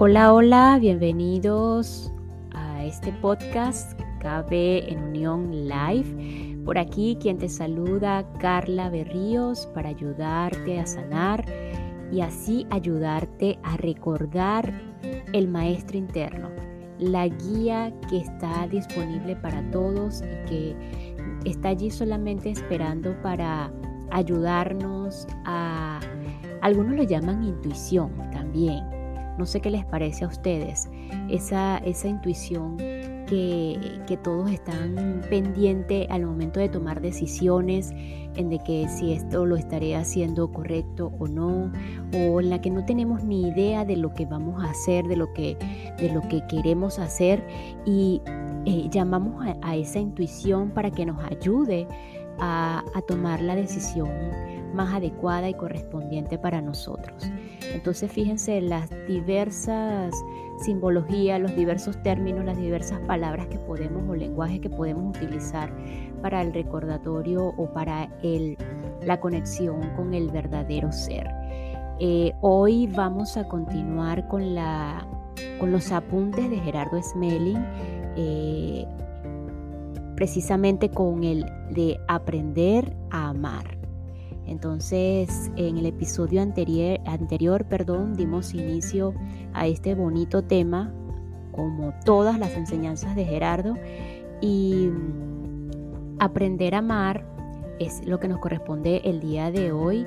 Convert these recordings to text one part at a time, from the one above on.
Hola, hola, bienvenidos a este podcast KB en Unión Live. Por aquí quien te saluda, Carla Berríos, para ayudarte a sanar y así ayudarte a recordar el maestro interno, la guía que está disponible para todos y que está allí solamente esperando para ayudarnos a, algunos lo llaman intuición también no sé qué les parece a ustedes, esa, esa intuición que, que, todos están pendientes al momento de tomar decisiones, en de que si esto lo estaré haciendo correcto o no, o en la que no tenemos ni idea de lo que vamos a hacer, de lo que, de lo que queremos hacer y eh, llamamos a, esa intuición para que nos ayude a, a tomar la decisión más adecuada y correspondiente para nosotros. Entonces fíjense las diversas simbologías, los diversos términos, las diversas palabras que podemos o lenguaje que podemos utilizar para el recordatorio o para el, la conexión con el verdadero ser. Eh, hoy vamos a continuar con, la, con los apuntes de Gerardo Smelling, eh, precisamente con el de aprender a amar. Entonces, en el episodio anterior, anterior perdón, dimos inicio a este bonito tema, como todas las enseñanzas de Gerardo, y aprender a amar es lo que nos corresponde el día de hoy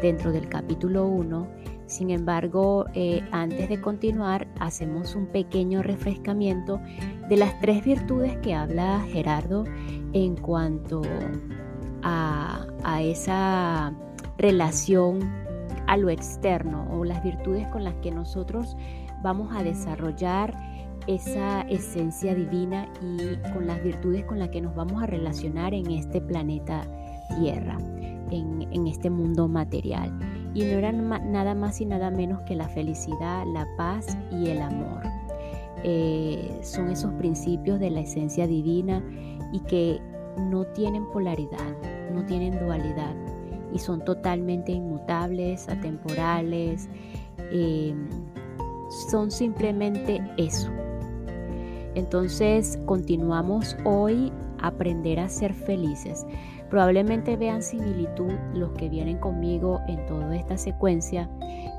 dentro del capítulo 1. Sin embargo, eh, antes de continuar, hacemos un pequeño refrescamiento de las tres virtudes que habla Gerardo en cuanto a, esa relación a lo externo o las virtudes con las que nosotros vamos a desarrollar esa esencia divina y con las virtudes con las que nos vamos a relacionar en este planeta Tierra, en, este mundo material. Y no eran nada más y nada menos que la felicidad, la paz y el amor. Eh, son esos principios de la esencia divina y que no tienen polaridad, no tienen dualidad y son totalmente inmutables, atemporales, em, son simplemente eso. Entonces continuamos hoy a aprender a ser felices. Probablemente vean similitud los que vienen conmigo en toda esta secuencia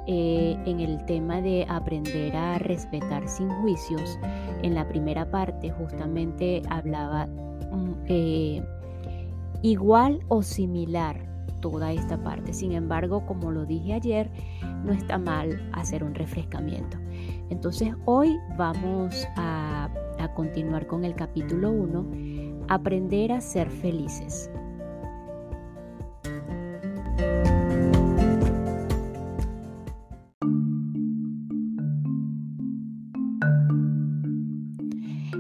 eh, en el tema de aprender a respetar sin juicios. En la primera parte justamente hablaba eh, igual o similar toda esta parte. Sin embargo, como lo dije ayer, no está mal hacer un refrescamiento. Entonces hoy vamos a, a continuar con el capítulo 1, aprender a ser felices.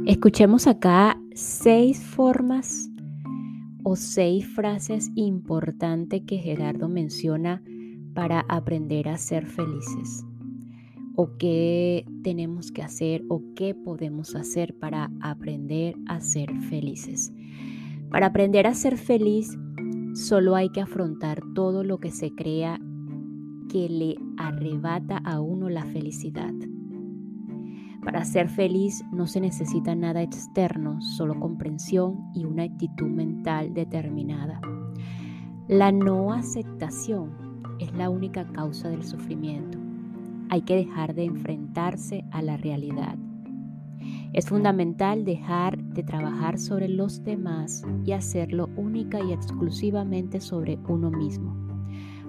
Escuchemos acá seis formas o seis frases importantes que Gerardo menciona para aprender a ser felices o qué tenemos que hacer o qué podemos hacer para aprender a ser felices. Para aprender a ser feliz solo hay que afrontar todo lo que se crea que le arrebata a uno la felicidad. Para ser feliz no se necesita nada externo, solo comprensión y una actitud mental determinada. La no aceptación es la única causa del sufrimiento. Hay que dejar de enfrentarse a la realidad. Es fundamental dejar de trabajar sobre los demás y hacerlo única y exclusivamente sobre uno mismo.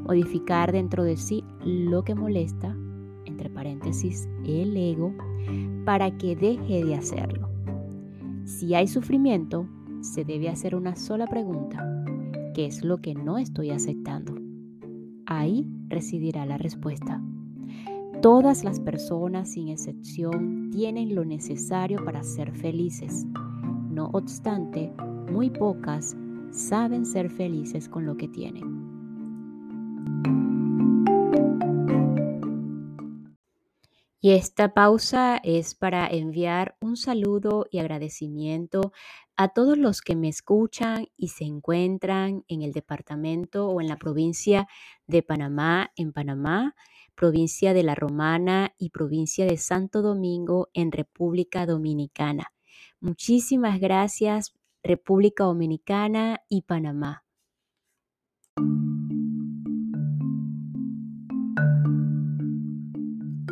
Modificar dentro de sí lo que molesta, entre paréntesis, el ego, para que deje de hacerlo. Si hay sufrimiento, se debe hacer una sola pregunta. ¿Qué es lo que no estoy aceptando? Ahí residirá la respuesta. Todas las personas, sin excepción, tienen lo necesario para ser felices. No obstante, muy pocas saben ser felices con lo que tienen. Y esta pausa es para enviar un saludo y agradecimiento a todos los que me escuchan y se encuentran en el departamento o en la provincia de Panamá, en Panamá, provincia de La Romana y provincia de Santo Domingo en República Dominicana. Muchísimas gracias República Dominicana y Panamá.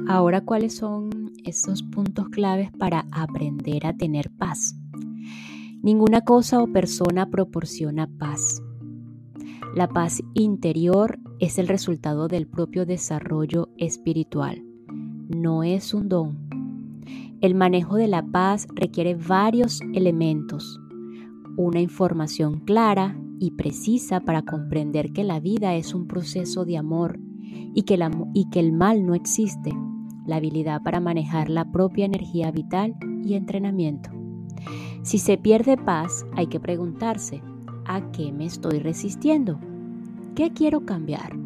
Ahora, ¿cuáles son esos puntos claves para aprender a tener paz? Ninguna cosa o persona proporciona paz. La paz interior es el resultado del propio desarrollo espiritual, no es un don. El manejo de la paz requiere varios elementos, una información clara y precisa para comprender que la vida es un proceso de amor y que, y que el mal no existe la habilidad para manejar la propia energía vital y entrenamiento. Si se pierde paz, hay que preguntarse, ¿a qué me estoy resistiendo? ¿Qué quiero cambiar?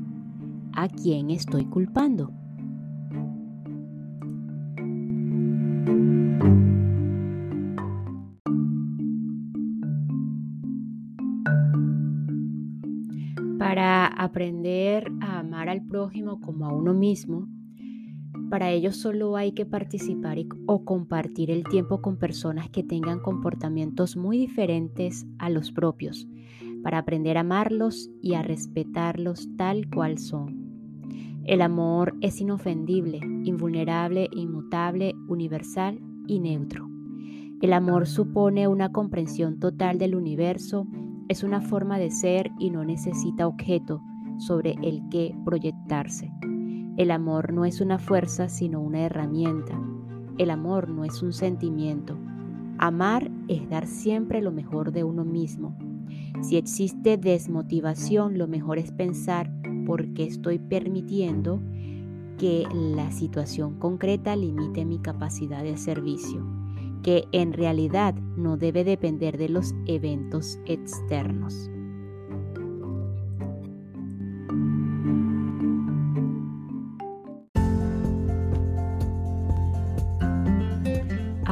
¿A quién estoy culpando? Para aprender a amar al prójimo como a uno mismo, para ello solo hay que participar o compartir el tiempo con personas que tengan comportamientos muy diferentes a los propios, para aprender a amarlos y a respetarlos tal cual son. El amor es inofendible, invulnerable, inmutable, universal y neutro. El amor supone una comprensión total del universo, es una forma de ser y no necesita objeto sobre el que proyectarse. El amor no es una fuerza, sino una herramienta. El amor no es un sentimiento. Amar es dar siempre lo mejor de uno mismo. Si existe desmotivación, lo mejor es pensar por qué estoy permitiendo que la situación concreta limite mi capacidad de servicio, que en realidad no debe depender de los eventos externos.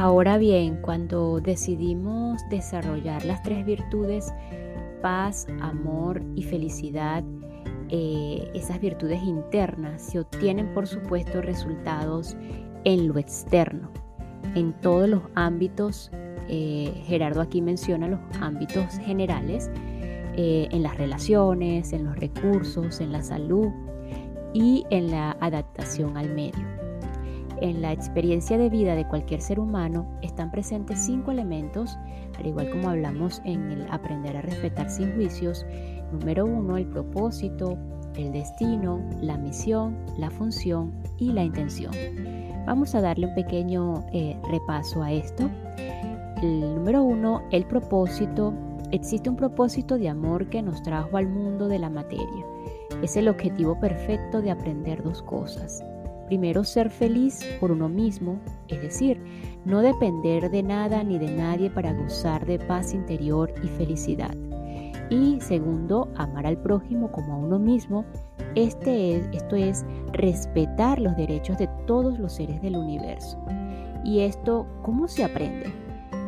Ahora bien, cuando decidimos desarrollar las tres virtudes, paz, amor y felicidad, eh, esas virtudes internas se obtienen por supuesto resultados en lo externo, en todos los ámbitos. Eh, Gerardo aquí menciona los ámbitos generales, eh, en las relaciones, en los recursos, en la salud y en la adaptación al medio. En la experiencia de vida de cualquier ser humano están presentes cinco elementos, al igual como hablamos en el aprender a respetar sin juicios. Número uno, el propósito, el destino, la misión, la función y la intención. Vamos a darle un pequeño eh, repaso a esto. El número uno, el propósito. Existe un propósito de amor que nos trajo al mundo de la materia. Es el objetivo perfecto de aprender dos cosas Primero, ser feliz por uno mismo, es decir, no depender de nada ni de nadie para gozar de paz interior y felicidad. Y segundo, amar al prójimo como a uno mismo. Este es, esto es respetar los derechos de todos los seres del universo. ¿Y esto cómo se aprende?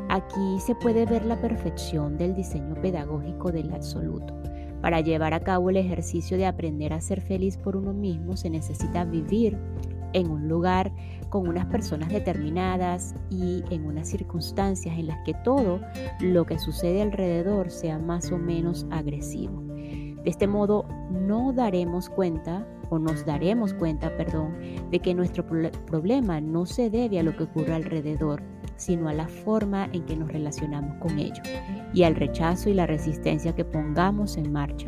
Aquí se puede ver la perfección del diseño pedagógico del absoluto. Para llevar a cabo el ejercicio de aprender a ser feliz por uno mismo se necesita vivir en un lugar con unas personas determinadas y en unas circunstancias en las que todo lo que sucede alrededor sea más o menos agresivo. De este modo no daremos cuenta o nos daremos cuenta, perdón, de que nuestro problema no se debe a lo que ocurre alrededor, sino a la forma en que nos relacionamos con ello y al rechazo y la resistencia que pongamos en marcha.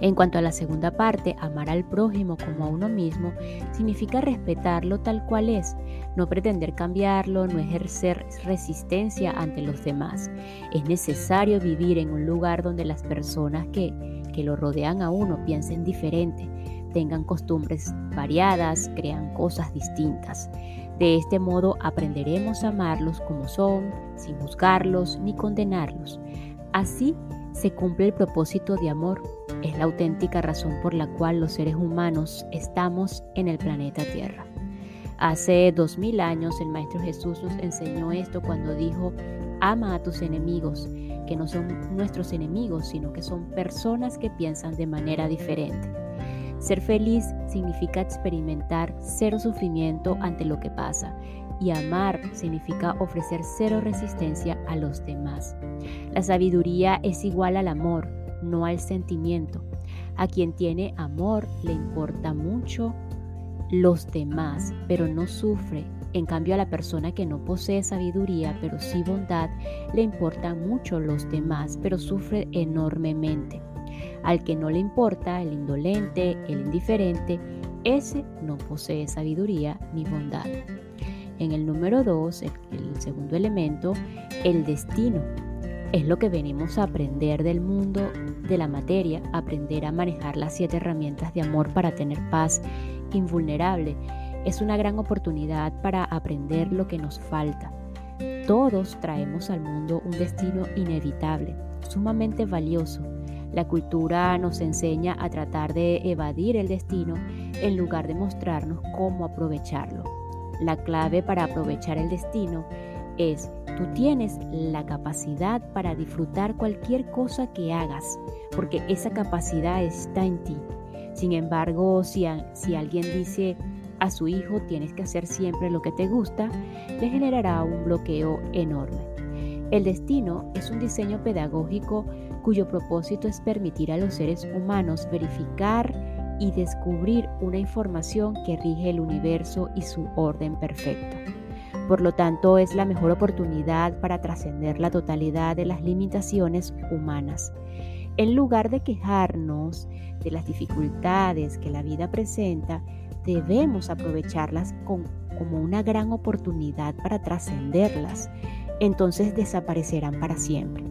En cuanto a la segunda parte, amar al prójimo como a uno mismo significa respetarlo tal cual es, no pretender cambiarlo, no ejercer resistencia ante los demás. Es necesario vivir en un lugar donde las personas que, que lo rodean a uno piensen diferente, tengan costumbres variadas, crean cosas distintas. De este modo aprenderemos a amarlos como son, sin juzgarlos ni condenarlos. Así se cumple el propósito de amor. Es la auténtica razón por la cual los seres humanos estamos en el planeta Tierra. Hace dos mil años el Maestro Jesús nos enseñó esto cuando dijo, ama a tus enemigos, que no son nuestros enemigos, sino que son personas que piensan de manera diferente. Ser feliz significa experimentar cero sufrimiento ante lo que pasa y amar significa ofrecer cero resistencia a los demás. La sabiduría es igual al amor, no al sentimiento. A quien tiene amor le importa mucho los demás, pero no sufre. En cambio a la persona que no posee sabiduría, pero sí bondad, le importan mucho los demás, pero sufre enormemente. Al que no le importa, el indolente, el indiferente, ese no posee sabiduría ni bondad. En el número 2, el, el segundo elemento, el destino. Es lo que venimos a aprender del mundo de la materia, aprender a manejar las siete herramientas de amor para tener paz invulnerable. Es una gran oportunidad para aprender lo que nos falta. Todos traemos al mundo un destino inevitable, sumamente valioso. La cultura nos enseña a tratar de evadir el destino en lugar de mostrarnos cómo aprovecharlo. La clave para aprovechar el destino es, tú tienes la capacidad para disfrutar cualquier cosa que hagas, porque esa capacidad está en ti. Sin embargo, si, si alguien dice a su hijo tienes que hacer siempre lo que te gusta, le generará un bloqueo enorme. El destino es un diseño pedagógico cuyo propósito es permitir a los seres humanos verificar y descubrir una información que rige el universo y su orden perfecto. Por lo tanto, es la mejor oportunidad para trascender la totalidad de las limitaciones humanas. En lugar de quejarnos de las dificultades que la vida presenta, debemos aprovecharlas como una gran oportunidad para trascenderlas. Entonces desaparecerán para siempre.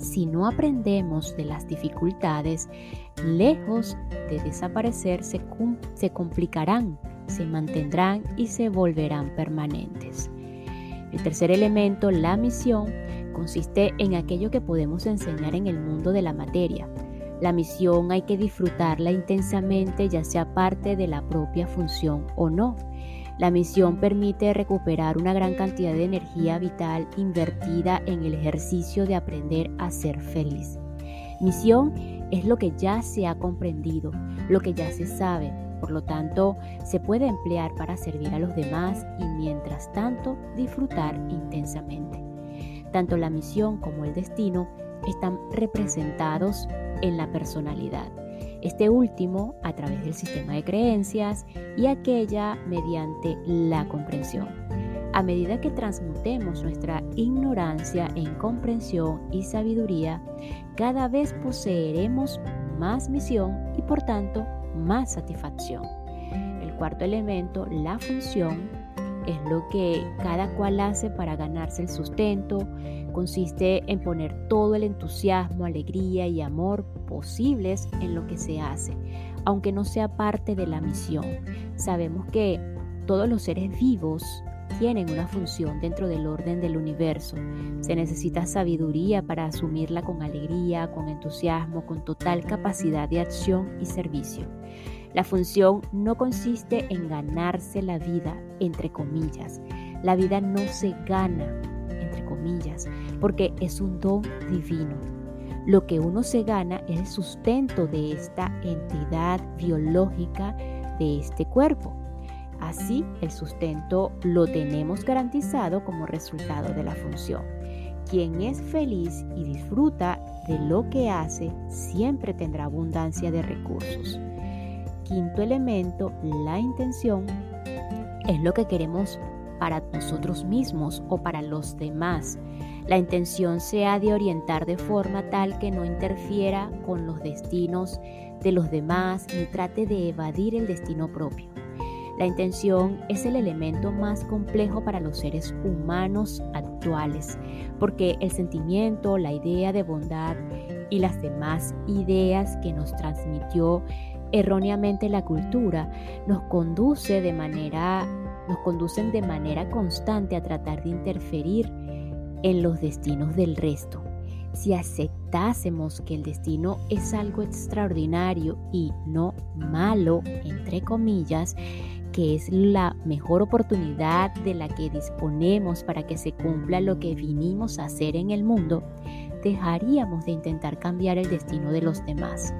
Si no aprendemos de las dificultades, lejos de desaparecer, se, complicarán, se mantendrán y se volverán permanentes. El tercer elemento, la misión, consiste en aquello que podemos enseñar en el mundo de la materia. La misión hay que disfrutarla intensamente, ya sea parte de la propia función o no. La misión permite recuperar una gran cantidad de energía vital invertida en el ejercicio de aprender a ser feliz. Misión es lo que ya se ha comprendido, lo que ya se sabe, por lo tanto se puede emplear para servir a los demás y mientras tanto disfrutar intensamente. Tanto la misión como el destino están representados en la personalidad. Este último a través del sistema de creencias y aquella mediante la comprensión. A medida que transmutemos nuestra ignorancia en comprensión y sabiduría, cada vez poseeremos más misión y por tanto más satisfacción. El cuarto elemento, la función, es lo que cada cual hace para ganarse el sustento. Consiste en poner todo el entusiasmo, alegría y amor posibles en lo que se hace, aunque no sea parte de la misión. Sabemos que todos los seres vivos tienen una función dentro del orden del universo. Se necesita sabiduría para asumirla con alegría, con entusiasmo, con total capacidad de acción y servicio. La función no consiste en ganarse la vida, entre comillas. La vida no se gana, porque es un don divino. Lo que uno se gana es el sustento de esta entidad biológica de este cuerpo. Así, el sustento lo tenemos garantizado como resultado de la función. Quien es feliz y disfruta de lo que hace siempre tendrá abundancia de recursos quinto elemento, la intención, es lo que queremos para nosotros mismos o para los demás. La intención se ha de orientar de forma tal que no interfiera con los destinos de los demás ni trate de evadir el destino propio. La intención es el elemento más complejo para los seres humanos actuales, porque el sentimiento, la idea de bondad y las demás ideas que nos transmitió erróneamente la cultura nos conduce de manera nos conducen de manera constante a tratar de interferir en los destinos del resto. Si aceptásemos que el destino es algo extraordinario y no malo, entre comillas, que es la mejor oportunidad de la que disponemos para que se cumpla lo que vinimos a hacer en el mundo, dejaríamos de intentar cambiar el destino de los demás.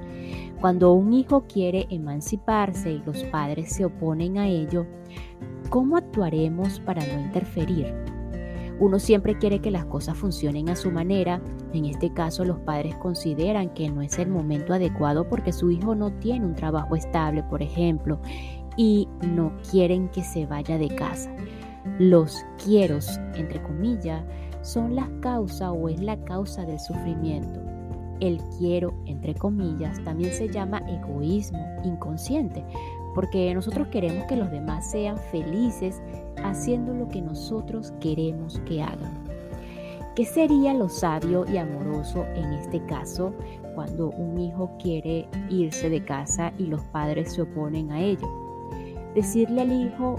Cuando un hijo quiere emanciparse y los padres se oponen a ello, ¿cómo actuaremos para no interferir? Uno siempre quiere que las cosas funcionen a su manera. En este caso, los padres consideran que no es el momento adecuado porque su hijo no tiene un trabajo estable, por ejemplo, y no quieren que se vaya de casa. Los quieros, entre comillas, son la causa o es la causa del sufrimiento. El quiero, entre comillas, también se llama egoísmo inconsciente, porque nosotros queremos que los demás sean felices haciendo lo que nosotros queremos que hagan. ¿Qué sería lo sabio y amoroso en este caso cuando un hijo quiere irse de casa y los padres se oponen a ello? Decirle al hijo,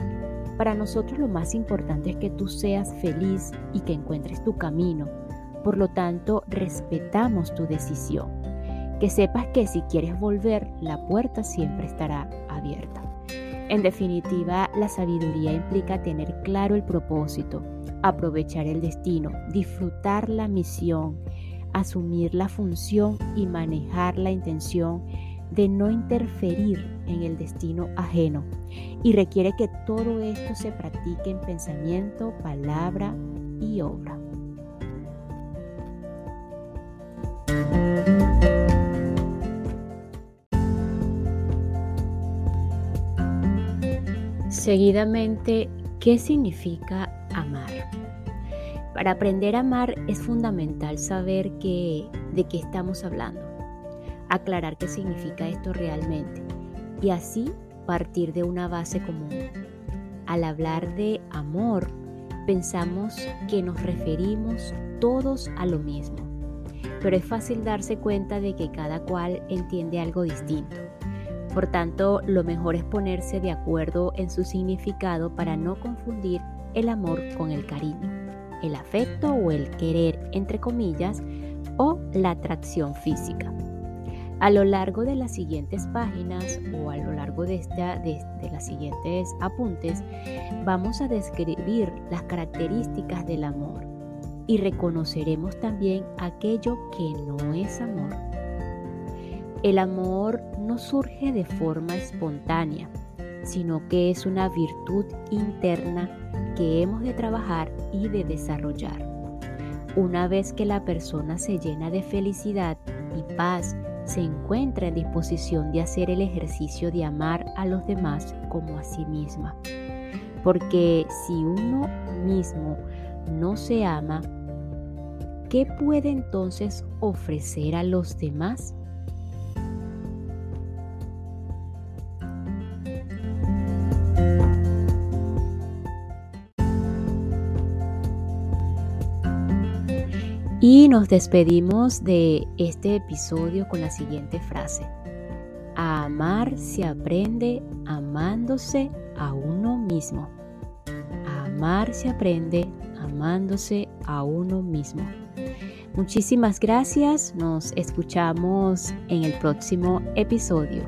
para nosotros lo más importante es que tú seas feliz y que encuentres tu camino. Por lo tanto, respetamos tu decisión. Que sepas que si quieres volver, la puerta siempre estará abierta. En definitiva, la sabiduría implica tener claro el propósito, aprovechar el destino, disfrutar la misión, asumir la función y manejar la intención de no interferir en el destino ajeno. Y requiere que todo esto se practique en pensamiento, palabra y obra. Seguidamente, ¿qué significa amar? Para aprender a amar es fundamental saber de qué estamos hablando, aclarar qué significa esto realmente y así partir de una base común. Al hablar de amor, pensamos que nos referimos todos a lo mismo, pero es fácil darse cuenta de que cada cual entiende algo distinto. Por tanto, lo mejor es ponerse de acuerdo en su significado para no confundir el amor con el cariño, el afecto o el querer, entre comillas, o la atracción física. A lo largo de las siguientes páginas o a lo largo de, esta, de, las siguientes apuntes, vamos a describir las características del amor y reconoceremos también aquello que no es amor. El amor no surge de forma espontánea, sino que es una virtud interna que hemos de trabajar y de desarrollar. Una vez que la persona se llena de felicidad y paz, se encuentra en disposición de hacer el ejercicio de amar a los demás como a sí misma. Porque si uno mismo no se ama, ¿qué puede entonces ofrecer a los demás? Y nos despedimos de este episodio con la siguiente frase. A amar se aprende amándose a uno mismo. A amar se aprende amándose a uno mismo. Muchísimas gracias. Nos escuchamos en el próximo episodio.